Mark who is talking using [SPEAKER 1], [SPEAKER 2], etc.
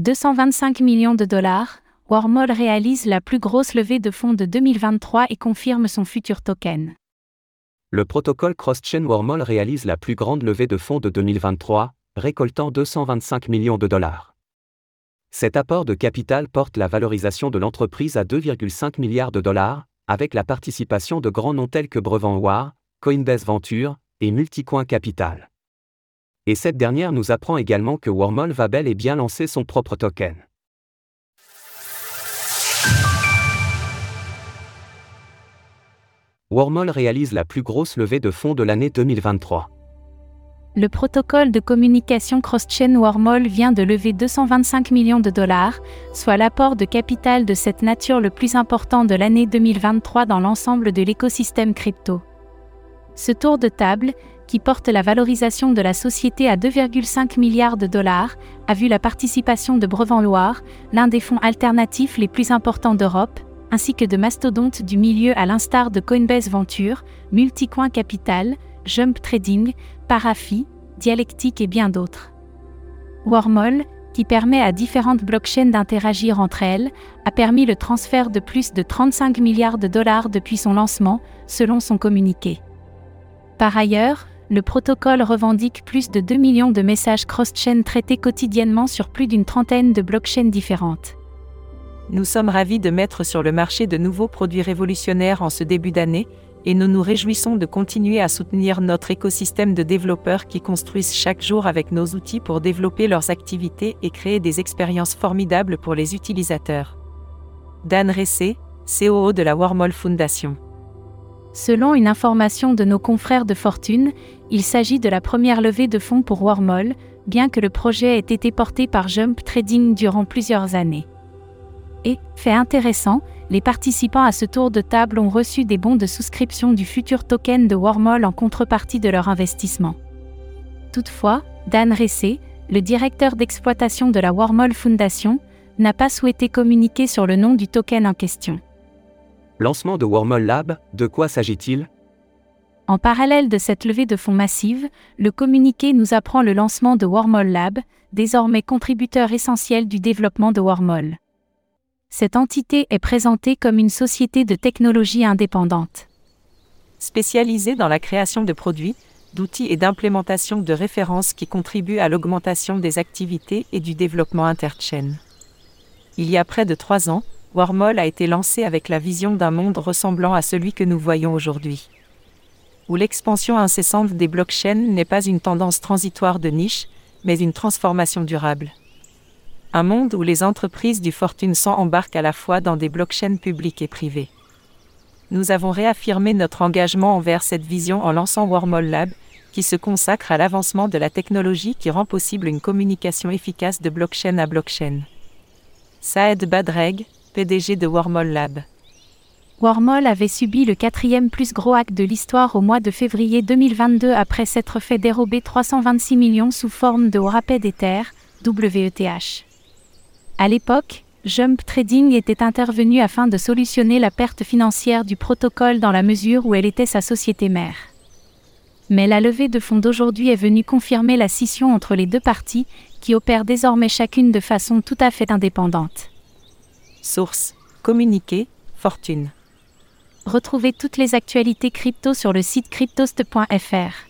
[SPEAKER 1] 225 millions de dollars, Wormhole réalise la plus grosse levée de fonds de 2023 et confirme son futur token.
[SPEAKER 2] Le protocole Cross-Chain Wormhole réalise la plus grande levée de fonds de 2023, récoltant 225 millions de dollars. Cet apport de capital porte la valorisation de l'entreprise à 2,5 milliards de dollars, avec la participation de grands noms tels que Brevant War, Coinbase Venture et Multicoin Capital. Et cette dernière nous apprend également que Wormhole va bel et bien lancer son propre token. Wormhole réalise la plus grosse levée de fonds de l'année 2023.
[SPEAKER 1] Le protocole de communication cross-chain Wormhole vient de lever 225 millions de dollars, soit l'apport de capital de cette nature le plus important de l'année 2023 dans l'ensemble de l'écosystème crypto. Ce tour de table, qui porte la valorisation de la société à 2,5 milliards de dollars, a vu la participation de Brevant Loire, l'un des fonds alternatifs les plus importants d'Europe, ainsi que de mastodontes du milieu à l'instar de Coinbase Venture, Multicoin Capital, Jump Trading, Parafi, Dialectic et bien d'autres. Wormhole, qui permet à différentes blockchains d'interagir entre elles, a permis le transfert de plus de 35 milliards de dollars depuis son lancement, selon son communiqué. Par ailleurs, le protocole revendique plus de 2 millions de messages cross-chain traités quotidiennement sur plus d'une trentaine de blockchains différentes.
[SPEAKER 3] Nous sommes ravis de mettre sur le marché de nouveaux produits révolutionnaires en ce début d'année, et nous nous réjouissons de continuer à soutenir notre écosystème de développeurs qui construisent chaque jour avec nos outils pour développer leurs activités et créer des expériences formidables pour les utilisateurs. Dan Ressé, COO de la Wormhole Foundation.
[SPEAKER 1] Selon une information de nos confrères de Fortune, il s'agit de la première levée de fonds pour Wormhole, bien que le projet ait été porté par Jump Trading durant plusieurs années. Et, fait intéressant, les participants à ce tour de table ont reçu des bons de souscription du futur token de Wormhole en contrepartie de leur investissement. Toutefois, Dan Ressé, le directeur d'exploitation de la Wormhole Foundation, n'a pas souhaité communiquer sur le nom du token en question.
[SPEAKER 2] Lancement de Wormhole Lab, de quoi s'agit-il?
[SPEAKER 1] En parallèle de cette levée de fonds massive, le communiqué nous apprend le lancement de Wormhole Lab, désormais contributeur essentiel du développement de Wormhole cette entité est présentée comme une société de technologie indépendante.
[SPEAKER 3] Spécialisée dans la création de produits, d'outils et d'implémentation de références qui contribuent à l'augmentation des activités et du développement interchain. Il y a près de trois ans, Wormhole a été lancé avec la vision d'un monde ressemblant à celui que nous voyons aujourd'hui. Où l'expansion incessante des blockchains n'est pas une tendance transitoire de niche, mais une transformation durable un monde où les entreprises du Fortune 100 embarquent à la fois dans des blockchains publiques et privées. Nous avons réaffirmé notre engagement envers cette vision en lançant Wormhole Lab, qui se consacre à l'avancement de la technologie qui rend possible une communication efficace de blockchain à blockchain. Saed Badreg, PDG de Wormhole Lab.
[SPEAKER 1] Wormhole avait subi le quatrième plus gros hack de l'histoire au mois de février 2022 après s'être fait dérober 326 millions sous forme de Rapid Ether, WETH. À l'époque, Jump Trading était intervenu afin de solutionner la perte financière du protocole dans la mesure où elle était sa société mère. Mais la levée de fonds d'aujourd'hui est venue confirmer la scission entre les deux parties, qui opèrent désormais chacune de façon tout à fait indépendante.
[SPEAKER 3] Source Communiqué Fortune.
[SPEAKER 1] Retrouvez toutes les actualités crypto sur le site cryptost.fr.